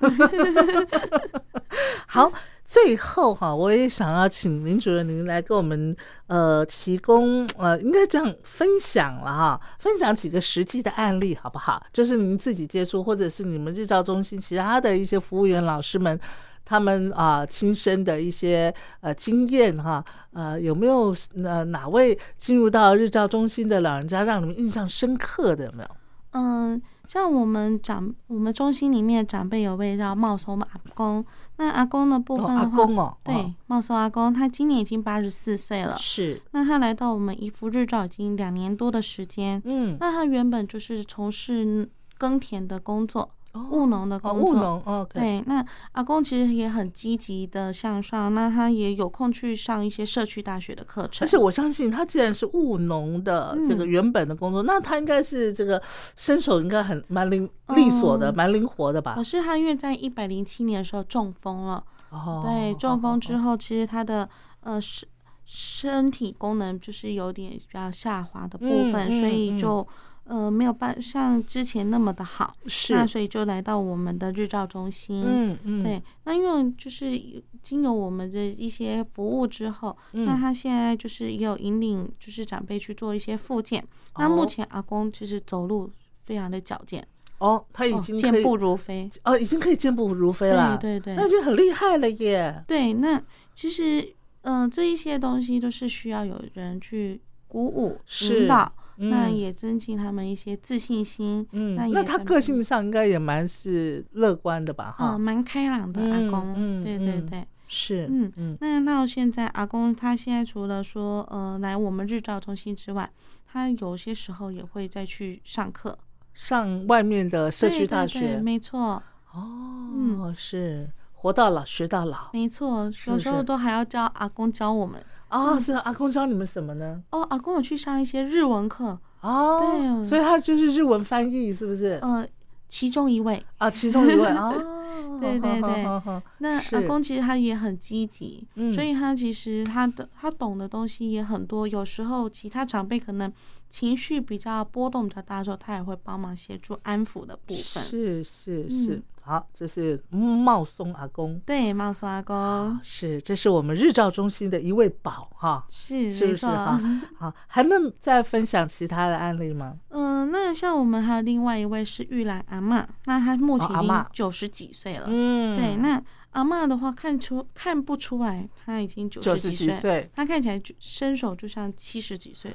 (laughs) 好，最后哈，我也想要请林主任您来给我们呃提供呃，应该这样分享了哈，分享几个实际的案例好不好？就是您自己接触，或者是你们日照中心其他的一些服务员老师们。他们啊、亲身的一些呃经验哈，呃有没有呃哪位进入到日照中心的老人家让你们印象深刻的有没有？嗯，像我们长我们中心里面长辈有位叫茂松阿公，那阿公的部分的话，公哦，对哦，茂松阿公，他今年已经八十四岁了。是，那他来到我们宜福日照已经两年多的时间。嗯，那他原本就是从事耕田的工作，务农的哦，工作。务农哦，对，那阿公其实也很积极的向上，那他也有空去上一些社区大学的课程。而且我相信他既然是务农的这个嗯原本的工作，那他应该是这个身手应该很蛮灵利索的，嗯蛮灵活的吧可？是他因为在一百零七年的时候中风了，哦，对，中风之后，其实他的呃身身体功能就是有点比较下滑的部分，所以嗯就呃没有办像之前那么的好，是，那所以就来到我们的日照中心。嗯嗯，对，那因为就是经由我们的一些服务之后，嗯那他现在就是也有引领就是长辈去做一些复健。那目哦前阿公其实走路非常的矫健，哦，他已哦经健步如飞。哦，已经可以健步如飞了，对对对那已经很厉害了耶。对，那其实嗯、呃这一些东西都是需要有人去鼓舞、是引导，那嗯也增进他们一些自信心。嗯，那也那他个性上应该也蛮是乐观的吧？哈，嗯，蛮开朗的阿嗯公，嗯对对嗯对。是，嗯嗯那到现在，阿公他现在除了说呃来我们日照中心之外，他有些时候也会再去上课。上外面的社区大对对对学，没错，哦，嗯是活到老学到老没错，有时候都还要叫阿公教我们。啊。是阿公教你们什么呢？哦，阿公有去上一些日文课，哦，对所以他就是日文翻译，是不是？呃，其中一位。啊，其中一位哦，(laughs) 对对对 (laughs) 那阿公其实他也很积极，嗯所以他其实他的他懂的东西也很多。有时候其他长辈可能情绪比较波动比较大的时候，他也会帮忙协助安抚的部分。是是是嗯，好，这是茂松阿公。对，茂松阿公是，这是我们日照中心的一位宝哈，是是不。是哈？好，还能再分享其他的案例吗？嗯、那像我们还有另外一位是玉兰阿嬷，那她目前已经九十几岁了。嗯对，那阿嬷的话看出看不出来，她已经九九十十几岁，她看起来就身手就像七十几岁。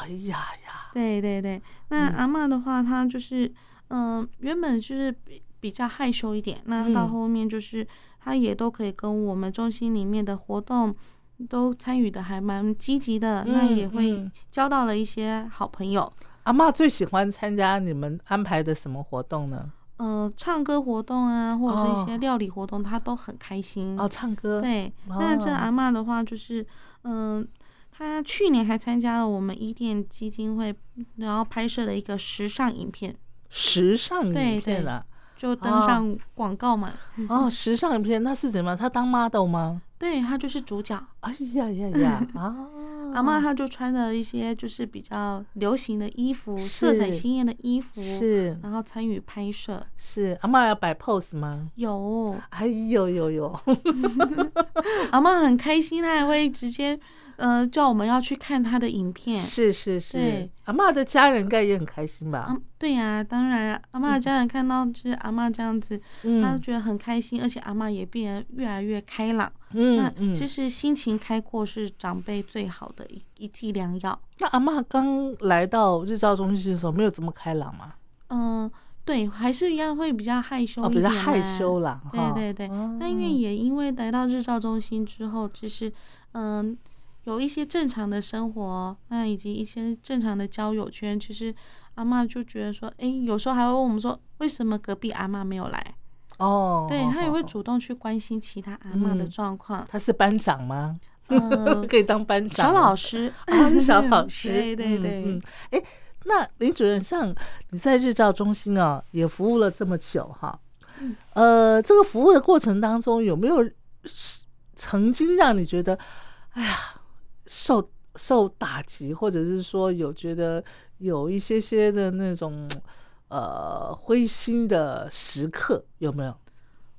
哎呀呀，对对对，那嗯阿嬷的话，她就是嗯、呃原本就是比比较害羞一点，那到嗯后面就是他也都可以跟我们中心里面的活动。都参与的还蛮积极的，那嗯也会嗯交到了一些好朋友。阿妈最喜欢参加你们安排的什么活动呢？呃，唱歌活动啊，或者是一些哦料理活动，她都很开心。哦，唱歌，，对，那这哦阿妈的话，就是嗯、她去年还参加了我们伊甸基金会，然后拍摄了一个时尚影片，时尚影片啊，就登哦上广告嘛。(laughs) 哦，时尚影片那是怎么样？他当 model 吗？对，他就是主角。哎呀呀呀 (laughs) 啊！阿妈她就穿了一些就是比较流行的衣服，色彩是鲜艳的衣服，是然后参与拍摄。是，阿妈要摆 pose 吗？有哎呦呦呦，(laughs) 阿妈很开心，她还会直接呃叫我们要去看他的影片。是是是对，阿妈的家人应该也很开心吧？嗯，对呀、当然，阿妈的家人看到就是阿妈这样子，他觉得很开心，而且阿妈也变得越来越开朗。嗯那嗯。其实心情开阔是长辈最好的一一剂良药。那阿妈刚来到日照中心的时候，没有这么开朗吗？嗯、对，还是一样会比较害羞哦，一点、比较害羞。啦。对哈对对，哦那因为也因为来到日照中心之后，其实嗯、有一些正常的生活，那以及一些正常的交友圈，其实阿妈就觉得说，哎，有时候还会问我们说，为什么隔壁阿妈没有来？哦，对他也会主动去关心其他阿妈的嗯状况。他是班长吗？呃，(laughs) 可以当班长小老师啊，是小老 (laughs) 师。对对对，嗯，哎、那林主任，像你在日照中心啊，也服务了这么久哈，嗯呃，这个服务的过程当中，有没有曾经让你觉得，哎呀，受受打击，或者是说有觉得有一些些的那种呃灰心的时刻，有没有？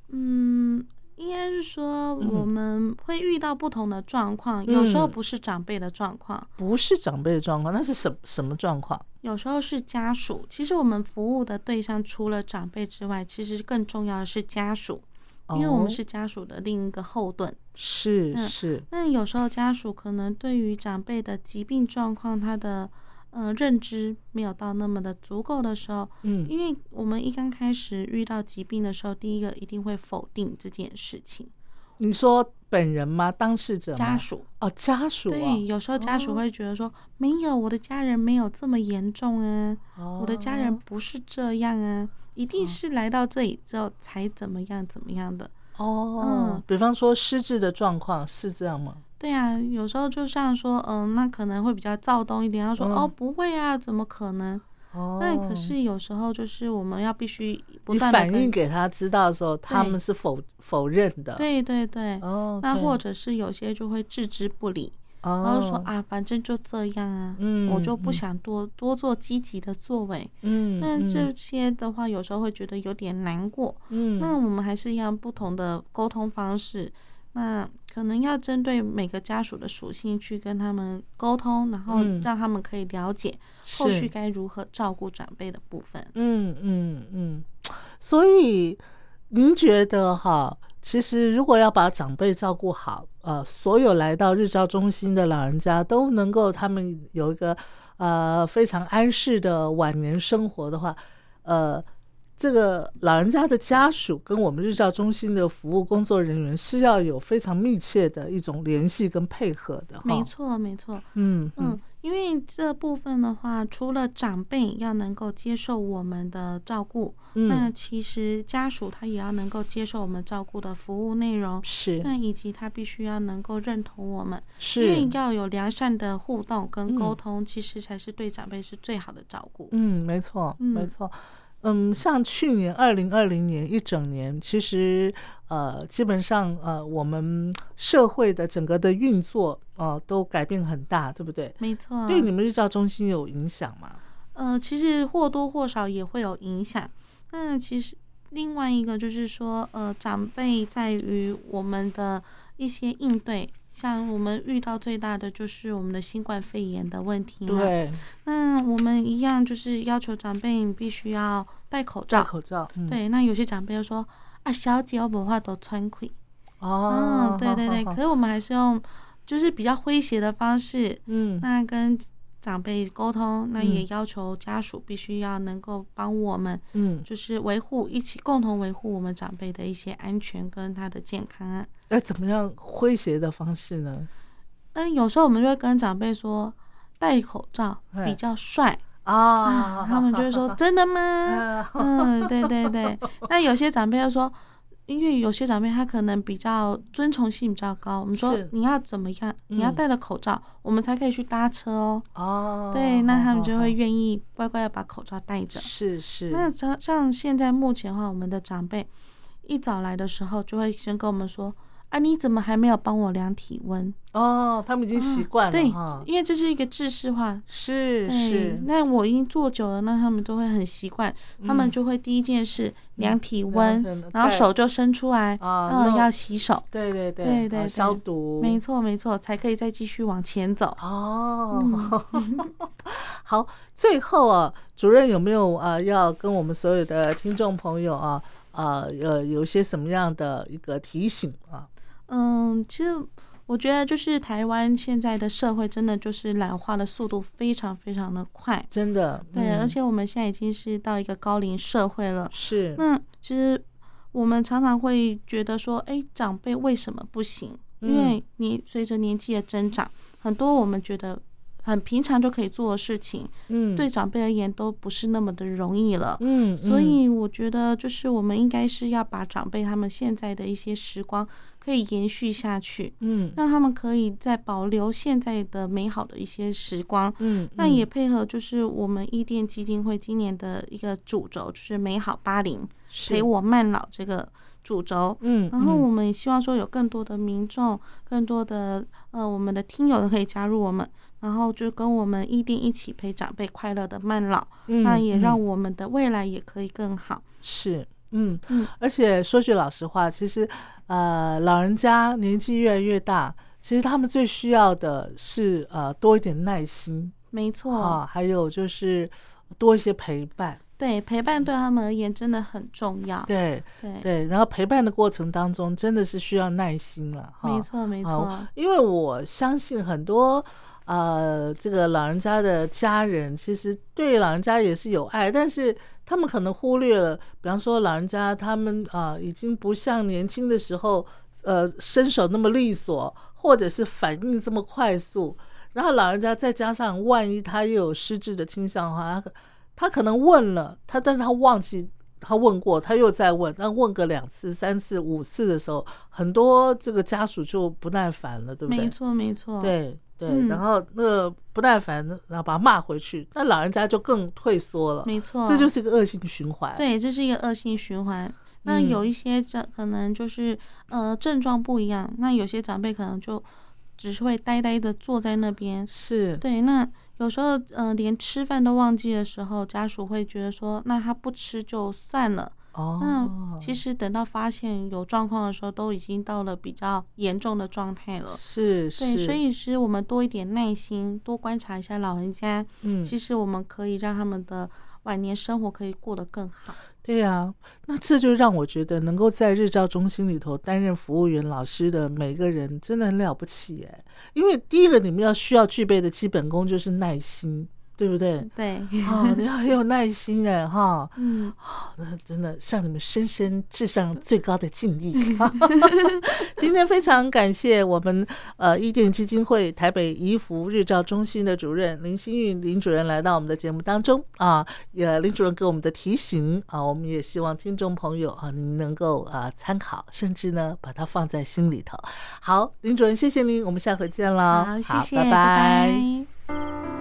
嗯，应该是说嗯我们会遇到不同的状况，有时候嗯不是长辈的状况，不是长辈的状况，那是什什么状况？有时候是家属。其实我们服务的对象除了长辈之外，其实更重要的是家属，因为我们哦是家属的另一个后盾。嗯是是，那有时候家属可能对于长辈的疾病状况，他的呃认知没有到那么的足够的时候，嗯因为我们一刚开始遇到疾病的时候，第一个一定会否定这件事情。你说本人吗？当事者家属哦，家属、啊、对，有时候家属哦会觉得说，没有，我的家人没有这么严重啊，哦我的家人不是这样啊。一定是来到这里之后才怎么样怎么样的。哦，嗯比方说失智的状况是这样吗？对啊，有时候就像说，嗯，那可能会比较躁动一点。他说，嗯哦，不会啊，怎么可能？哦，那可是有时候就是我们要必须不断的反映给他知道的时候，他们是否否认的？，对对对。哦，那或者是有些就会置之不理，哦，然后说啊，反正就这样啊，嗯我就不嗯。想多多做积极的作为。嗯，嗯。那这些的话，有时候会觉得有点难过。嗯，那我们还是要不同的沟通方式，那可能要针对每个家属的属性去跟他们沟通，然后嗯。让他们可以了解后续该如何照顾长辈的部分。嗯嗯嗯，所以您觉得哈，其实如果要把长辈照顾好，呃，所有来到日照中心的老人家都能够他们有一个呃非常安适的晚年生活的话，呃。这个老人家的家属跟我们日照中心的服务工作人员是要有非常密切的一种联系跟配合的。没，错，没错。嗯嗯，因为这部分的话，除了长辈要能够接受我们的照顾，嗯那其实家属他也要能够接受我们照顾的服务内容，是那以及他必须要能够认同我们，是因是为要有良善的互动跟沟嗯通，其实才是对长辈是最好的照顾。嗯，没错，嗯没错。嗯，像去年二零二零年一整年，其实呃，基本上呃，我们社会的整个的运作呃，都改变很大，对不对？没错，对你们日照中心有影响吗？呃，其实或多或少也会有影响。那其实另外一个就是说，呃，长辈在于我们的一些应对，像我们遇到最大的就是我们的新冠肺炎的问题嘛。对，那我们一样就是要求长辈你必须要戴口戴罩。口罩。嗯，对，那有些长辈就说啊，小姐我不话都穿盔。哦，嗯，对对对。好好好可是我们还是用就是比较诙谐的方式，嗯那跟长辈沟通，那也嗯要求家属必须要能够帮我们，嗯，就是维护一起共同维护我们长辈的一些安全跟他的健康啊。要怎么样诙谐的方式呢？嗯，有时候我们就会跟长辈说，戴口罩哎比较帅啊啊，他们就会说 (laughs) 真的吗？啊，嗯，对对对。那有些长辈又说。因为有些长辈他可能比较遵从性比较高，我们说你要怎么样，你要嗯戴了口罩，我们才可以去搭车哦。哦，对，那他们就会愿意乖乖的把口罩戴着。是是，那像像现在目前的话，我们的长辈一早来的时候，就会先跟我们说：“啊，你怎么还没有帮我量体温？哦，他们已经习啊惯了对哈，，因为这是一个制式化。是是，，那我已经做久了，那他们都会很习惯，他们嗯就会第一件事量体温然后手就伸出来，啊嗯，要洗手，对对对对消毒，没错没错，才可以再继续往前走。哦。嗯。(laughs) 好，最后啊，主任有没有啊要跟我们所有的听众朋友啊呃呃有一些什么样的一个提醒啊？嗯，其实我觉得就是台湾现在的社会真的就是老化的速度非常非常的快，真的，对，嗯而且我们现在已经是到一个高龄社会了。是那其实我们常常会觉得说，哎，长辈为什么不行？因嗯为你随着年纪的增长，很多我们觉得很平常就可以做的事情，嗯对长辈而言都不是那么的容易了。嗯，所以我觉得，就是我们应该是要把长辈他们现在的一些时光可以延续下去，嗯让他们可以再保留现在的美好的一些时光。嗯，那也配合就是我们伊甸基金会今年的一个主轴，就是美好八零陪我慢老这个主轴。嗯，然后嗯我们也希望说有更多的民众、更多的呃我们的听友都可以加入我们，然后就跟我们伊甸一起陪长辈快乐的慢老，那也让。我们的未来也可以更好。是，嗯嗯而且说句老实话，其实呃，老人家年纪越来越大，其实他们最需要的是呃多一点耐心没错，啊，还有就是多一些陪伴。对陪伴对他们而言真的很重要。对对，对，然后陪伴的过程当中，真的是需要耐心了哈。没错没错啊，因为我相信很多呃，这个老人家的家人其实对老人家也是有爱，但是他们可能忽略了，比方说老人家他们啊、已经不像年轻的时候，呃，身手那么利索，或者是反应这么快速。然后老人家再加上万一他又有失智的倾向的话，他可他可能问了他，但是他忘记他问过，他又再问，那问个两次、三次、五次的时候，很多这个家属就不耐烦了，对不对？没错，没错。对对，嗯然后那个不耐烦，然后把他骂回去，那老人家就更退缩了，没错，这就是一个恶性循环。对，这是一个恶性循环。那嗯有一些长可能就是呃症状不一样，那有些长辈可能就只是会呆呆的坐在那边。是，对，那有时候呃连吃饭都忘记的时候，家属会觉得说，那他不吃就算了。哦，那其实等到发现有状况的时候，都已经到了比较严重的状态了。是对，是，所以是我们多一点耐心，多观察一下老人家，嗯，其实我们可以让他们的晚年生活可以过得更好。对呀、那这就让我觉得能够在日照中心里头担任服务员、老师的每个人真的很了不起哎，因为第一个你们要需要具备的基本功就是耐心，对不对？对，哦，你要很有耐心哎哈，嗯，那真的向你们深深致上最高的敬意。(laughs) 今天非常感谢我们呃伊甸基金会台北怡福日照中心的主任林新玉林主任来到我们的节目当中啊，也林主任给我们的提醒啊，我们也希望听众朋友啊您能够啊参考，甚至呢把它放在心里头。好，林主任，谢谢您，我们下回见了。好，谢谢，拜拜拜